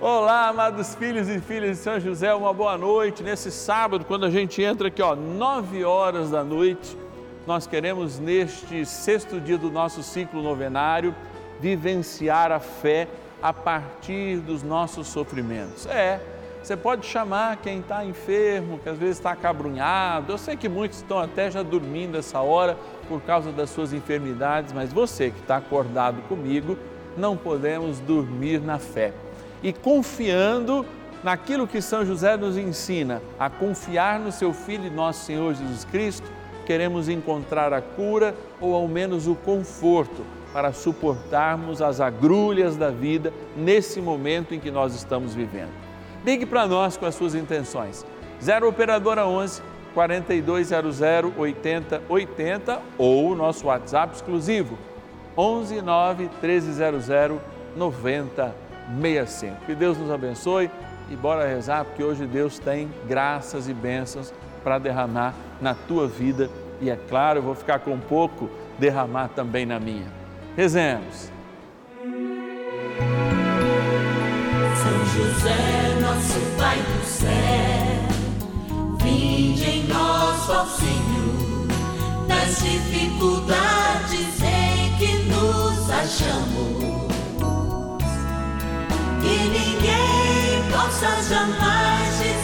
Olá, amados filhos e filhas de São José, uma boa noite. Nesse sábado, quando a gente entra aqui, ó, nove horas da noite, nós queremos, neste sexto dia do nosso ciclo novenário, vivenciar a fé a partir dos nossos sofrimentos. É, você pode chamar quem está enfermo, que às vezes está acabrunhado. Eu sei que muitos estão até já dormindo essa hora por causa das suas enfermidades, mas você que está acordado comigo, não podemos dormir na fé e confiando naquilo que São José nos ensina, a confiar no seu Filho e nosso Senhor Jesus Cristo, queremos encontrar a cura ou ao menos o conforto para suportarmos as agrulhas da vida nesse momento em que nós estamos vivendo. Ligue para nós com as suas intenções. 0 Operadora 11 4200 8080 ou nosso WhatsApp exclusivo 11 9 1300 90 65. Que Deus nos abençoe e bora rezar, porque hoje Deus tem graças e bênçãos para derramar na tua vida e é claro, eu vou ficar com um pouco, derramar também na minha. Rezemos. São José, nosso Pai do céu, vinde em nós, ó Senhor, nas dificuldades em que nos achamos ninguém possa jamais dizer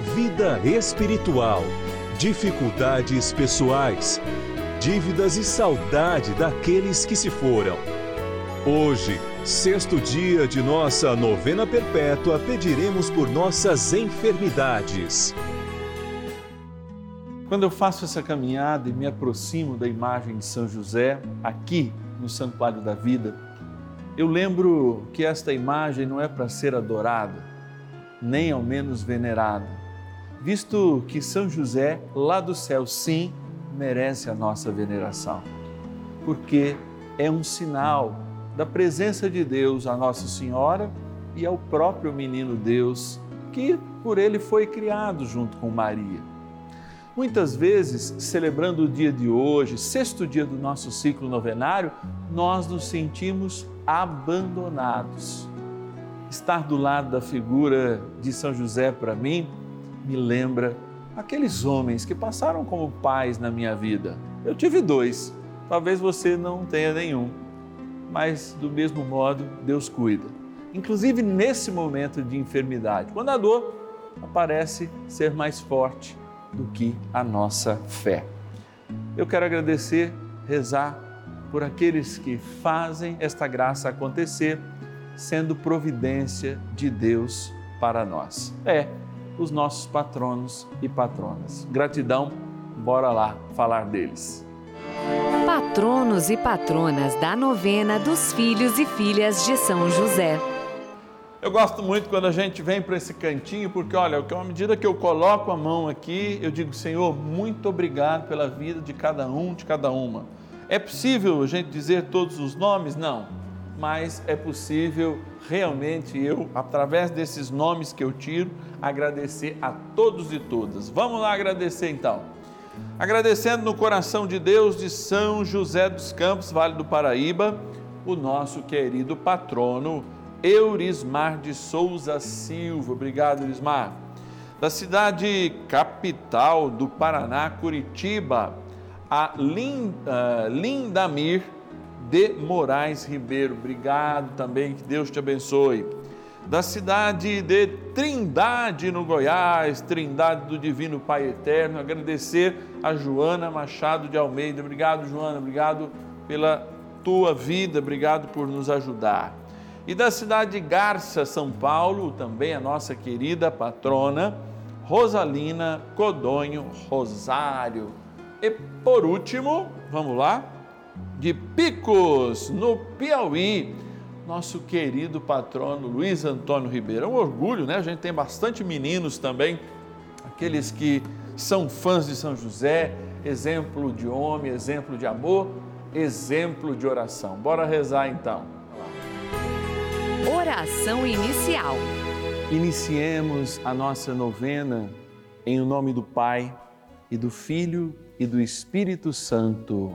vida espiritual, dificuldades pessoais, dívidas e saudade daqueles que se foram. Hoje, sexto dia de nossa novena perpétua, pediremos por nossas enfermidades. Quando eu faço essa caminhada e me aproximo da imagem de São José, aqui no Santuário da Vida, eu lembro que esta imagem não é para ser adorada, nem ao menos venerada, visto que São José, lá do céu, sim, merece a nossa veneração, porque é um sinal da presença de Deus a Nossa Senhora e ao próprio menino Deus, que por ele foi criado junto com Maria. Muitas vezes, celebrando o dia de hoje, sexto dia do nosso ciclo novenário, nós nos sentimos abandonados. Estar do lado da figura de São José para mim me lembra aqueles homens que passaram como pais na minha vida. Eu tive dois, talvez você não tenha nenhum, mas do mesmo modo Deus cuida. Inclusive nesse momento de enfermidade, quando a dor aparece ser mais forte do que a nossa fé. Eu quero agradecer, rezar por aqueles que fazem esta graça acontecer, sendo providência de Deus para nós. É, os nossos patronos e patronas. Gratidão, bora lá falar deles. Patronos e patronas da novena dos filhos e filhas de São José. Eu gosto muito quando a gente vem para esse cantinho, porque olha, à medida que eu coloco a mão aqui, eu digo, Senhor, muito obrigado pela vida de cada um, de cada uma. É possível a gente dizer todos os nomes? Não, mas é possível realmente eu, através desses nomes que eu tiro, agradecer a todos e todas. Vamos lá agradecer então. Agradecendo no coração de Deus de São José dos Campos, Vale do Paraíba, o nosso querido patrono Eurismar de Souza Silva. Obrigado, Eurismar. Da cidade capital do Paraná, Curitiba, a Lindamir de Moraes Ribeiro. Obrigado também, que Deus te abençoe. da cidade de Trindade, no Goiás, Trindade do Divino Pai Eterno. Agradecer a Joana Machado de Almeida. Obrigado, Joana, obrigado pela tua vida, obrigado por nos ajudar. E da cidade de Garça, São Paulo, também a nossa querida patrona, Rosalina Codonho Rosário. E por último, vamos lá, de Picos, no Piauí nosso querido patrono Luiz Antônio Ribeiro. É um orgulho, né? A gente tem bastante meninos também, aqueles que são fãs de São José, exemplo de homem, exemplo de amor, exemplo de oração. Bora rezar então. Oração inicial. Iniciemos a nossa novena em o nome do Pai e do Filho e do Espírito Santo.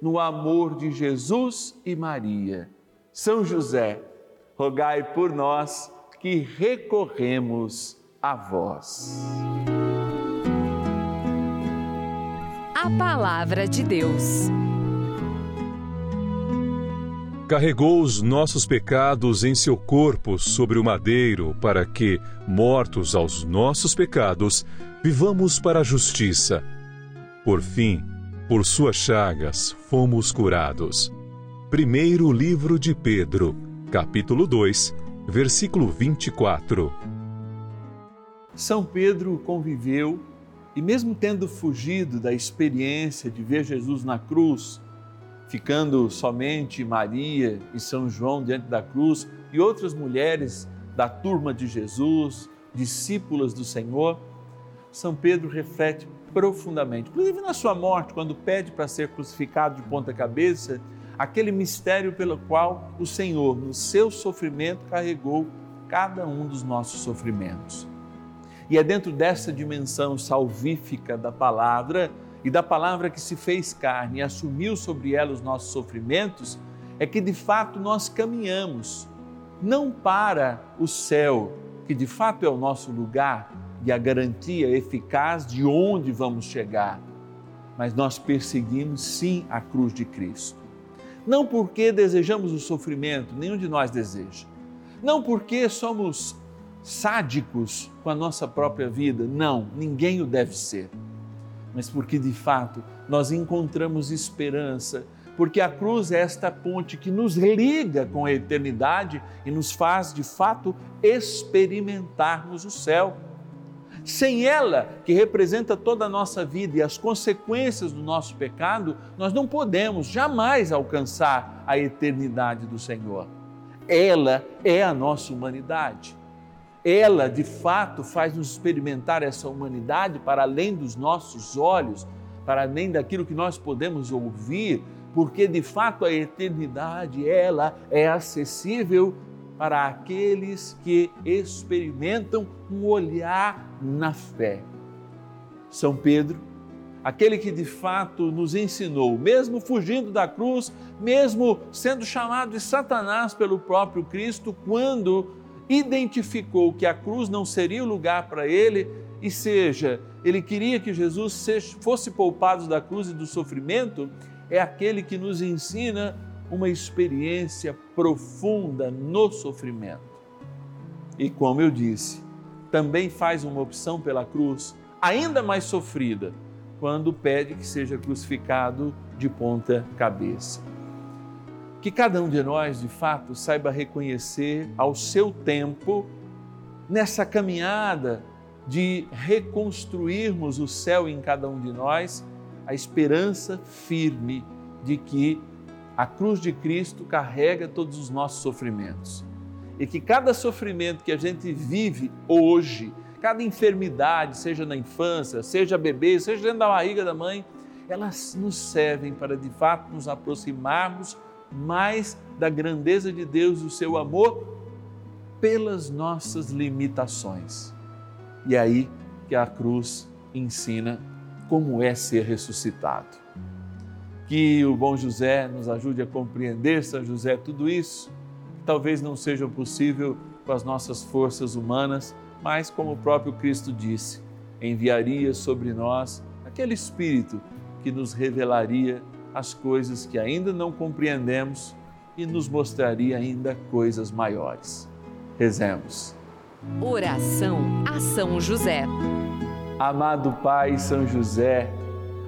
no amor de Jesus e Maria. São José, rogai por nós que recorremos a vós. A Palavra de Deus. Carregou os nossos pecados em seu corpo sobre o madeiro, para que, mortos aos nossos pecados, vivamos para a justiça. Por fim, por suas chagas fomos curados. Primeiro livro de Pedro, capítulo 2, versículo 24. São Pedro conviveu e, mesmo tendo fugido da experiência de ver Jesus na cruz, ficando somente Maria e São João diante da cruz e outras mulheres da turma de Jesus, discípulas do Senhor, São Pedro reflete profundamente, inclusive na sua morte, quando pede para ser crucificado de ponta cabeça, aquele mistério pelo qual o Senhor, no seu sofrimento, carregou cada um dos nossos sofrimentos. E é dentro dessa dimensão salvífica da palavra e da palavra que se fez carne e assumiu sobre ela os nossos sofrimentos, é que de fato nós caminhamos, não para o céu, que de fato é o nosso lugar e a garantia eficaz de onde vamos chegar, mas nós perseguimos sim a cruz de Cristo. Não porque desejamos o sofrimento, nenhum de nós deseja. Não porque somos sádicos com a nossa própria vida. Não, ninguém o deve ser. Mas porque de fato nós encontramos esperança, porque a cruz é esta ponte que nos liga com a eternidade e nos faz de fato experimentarmos o céu. Sem ela, que representa toda a nossa vida e as consequências do nosso pecado, nós não podemos jamais alcançar a eternidade do Senhor. Ela é a nossa humanidade ela de fato faz nos experimentar essa humanidade para além dos nossos olhos, para além daquilo que nós podemos ouvir, porque de fato a eternidade ela é acessível para aqueles que experimentam um olhar na fé. São Pedro, aquele que de fato nos ensinou, mesmo fugindo da cruz, mesmo sendo chamado de Satanás pelo próprio Cristo, quando identificou que a cruz não seria o lugar para ele, e seja, ele queria que Jesus fosse poupado da cruz e do sofrimento, é aquele que nos ensina uma experiência profunda no sofrimento. E como eu disse, também faz uma opção pela cruz ainda mais sofrida, quando pede que seja crucificado de ponta cabeça. Que cada um de nós, de fato, saiba reconhecer ao seu tempo, nessa caminhada de reconstruirmos o céu em cada um de nós, a esperança firme de que a cruz de Cristo carrega todos os nossos sofrimentos. E que cada sofrimento que a gente vive hoje, cada enfermidade, seja na infância, seja bebê, seja dentro da barriga da mãe, elas nos servem para de fato nos aproximarmos mais da grandeza de Deus, do seu amor, pelas nossas limitações. E é aí que a cruz ensina como é ser ressuscitado. Que o bom José nos ajude a compreender, São José, tudo isso. Talvez não seja possível com as nossas forças humanas, mas como o próprio Cristo disse, enviaria sobre nós aquele Espírito que nos revelaria as coisas que ainda não compreendemos e nos mostraria ainda coisas maiores. Rezemos. Oração a São José. Amado Pai São José,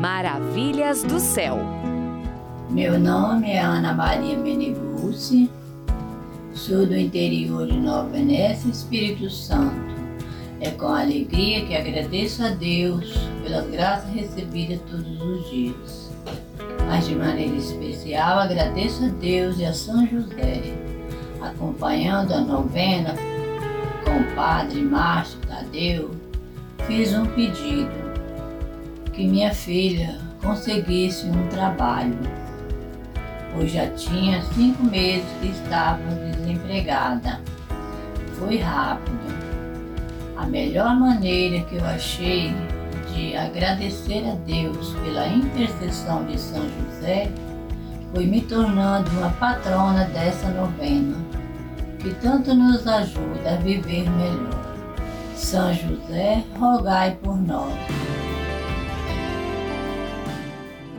Maravilhas do céu. Meu nome é Ana Maria Meneguzzi, sou do interior de Nova Venécia, Espírito Santo. É com alegria que agradeço a Deus pelas graças recebidas todos os dias. Mas de maneira especial agradeço a Deus e a São José acompanhando a novena com o padre Márcio Tadeu, fiz um pedido que minha filha conseguisse um trabalho, pois já tinha cinco meses que estava desempregada. Foi rápido. A melhor maneira que eu achei de agradecer a Deus pela intercessão de São José foi me tornando uma patrona dessa novena, que tanto nos ajuda a viver melhor. São José, rogai por nós.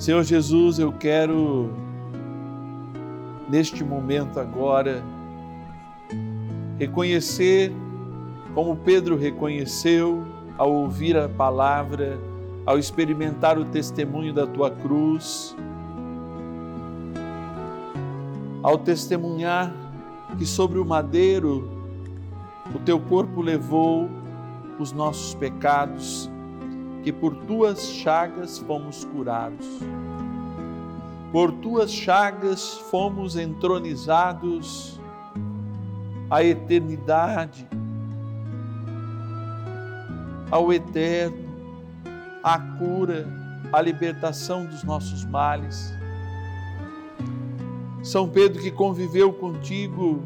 Senhor Jesus, eu quero, neste momento agora, reconhecer, como Pedro reconheceu ao ouvir a palavra, ao experimentar o testemunho da tua cruz, ao testemunhar que sobre o madeiro o teu corpo levou os nossos pecados, que por tuas chagas fomos curados. Por tuas chagas fomos entronizados à eternidade, ao eterno, à cura, à libertação dos nossos males. São Pedro, que conviveu contigo,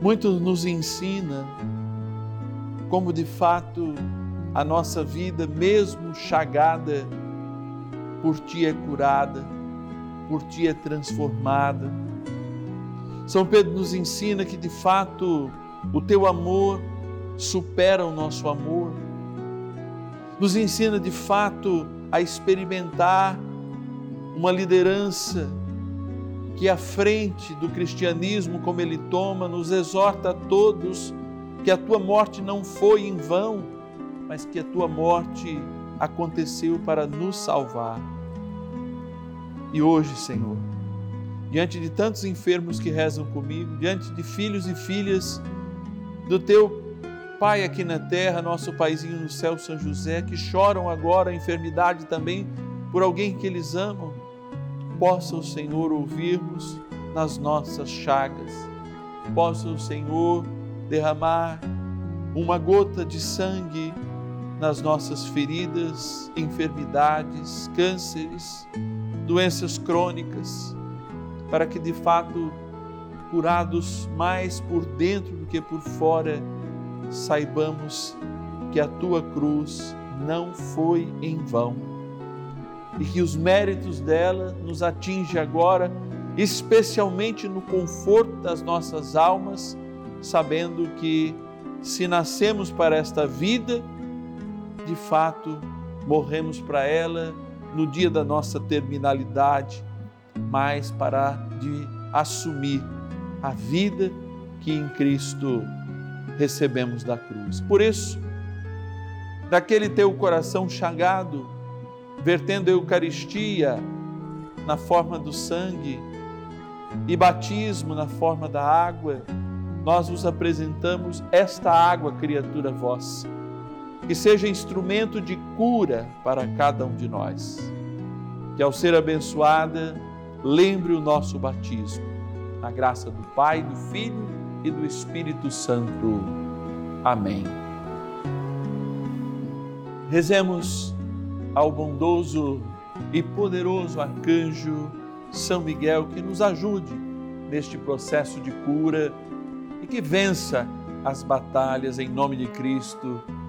muito nos ensina como de fato a nossa vida, mesmo chagada, por ti é curada, por ti é transformada são Pedro nos ensina que de fato o teu amor supera o nosso amor. Nos ensina de fato a experimentar uma liderança que à frente do cristianismo como ele toma, nos exorta a todos que a tua morte não foi em vão, mas que a tua morte aconteceu para nos salvar. E hoje, Senhor, diante de tantos enfermos que rezam comigo, diante de filhos e filhas do teu Pai aqui na terra, nosso Paizinho no céu, São José, que choram agora a enfermidade também por alguém que eles amam, possa o Senhor ouvirmos nas nossas chagas, possa o Senhor derramar uma gota de sangue nas nossas feridas, enfermidades, cânceres, doenças crônicas para que de fato, curados mais por dentro do que por fora, saibamos que a tua cruz não foi em vão e que os méritos dela nos atinge agora, especialmente no conforto das nossas almas, sabendo que se nascemos para esta vida, de fato morremos para ela no dia da nossa terminalidade mas para de assumir a vida que em Cristo recebemos da cruz. Por isso, daquele teu coração chagado, vertendo a Eucaristia na forma do sangue e batismo na forma da água, nós vos apresentamos esta água, criatura vossa, que seja instrumento de cura para cada um de nós. Que ao ser abençoada, lembre o nosso batismo. Na graça do Pai, do Filho e do Espírito Santo. Amém. Rezemos ao bondoso e poderoso arcanjo São Miguel que nos ajude neste processo de cura e que vença as batalhas em nome de Cristo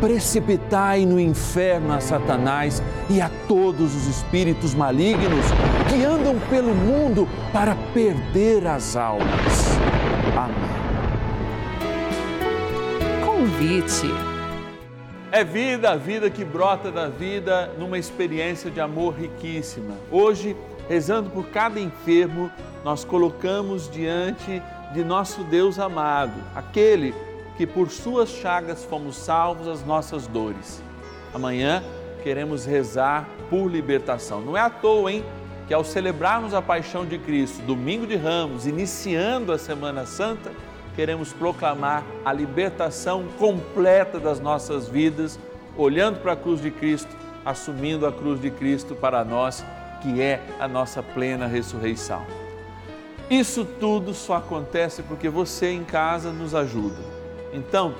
precipitai no inferno a Satanás e a todos os espíritos malignos que andam pelo mundo para perder as almas. Amém. Convite. É vida, a vida que brota da vida numa experiência de amor riquíssima. Hoje, rezando por cada enfermo, nós colocamos diante de nosso Deus amado, aquele que por suas chagas fomos salvos as nossas dores. Amanhã queremos rezar por libertação. Não é à toa, hein? que ao celebrarmos a paixão de Cristo, domingo de Ramos, iniciando a Semana Santa, queremos proclamar a libertação completa das nossas vidas, olhando para a cruz de Cristo, assumindo a cruz de Cristo para nós, que é a nossa plena ressurreição. Isso tudo só acontece porque você em casa nos ajuda. Então,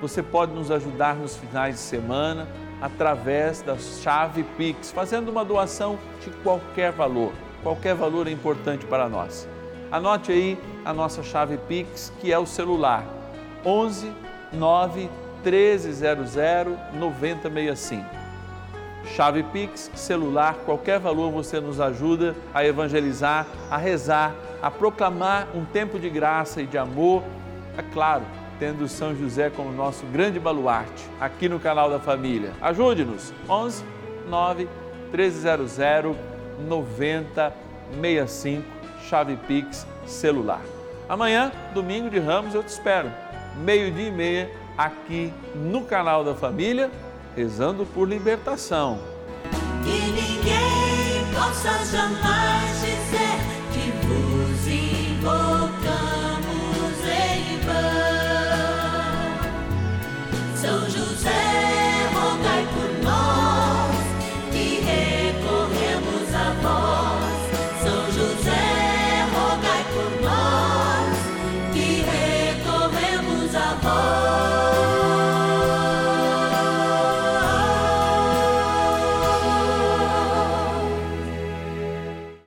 você pode nos ajudar nos finais de semana através da chave Pix, fazendo uma doação de qualquer valor. Qualquer valor é importante para nós. Anote aí a nossa chave Pix, que é o celular 11 9 1300 9065. Chave Pix, celular, qualquer valor você nos ajuda a evangelizar, a rezar, a proclamar um tempo de graça e de amor. É claro, tendo São José como nosso grande baluarte aqui no canal da família. Ajude-nos, 11 9 1300 9065, chave Pix celular. Amanhã, domingo de Ramos, eu te espero, meio-dia e meia, aqui no canal da família, rezando por libertação. Que ninguém possa jamais dizer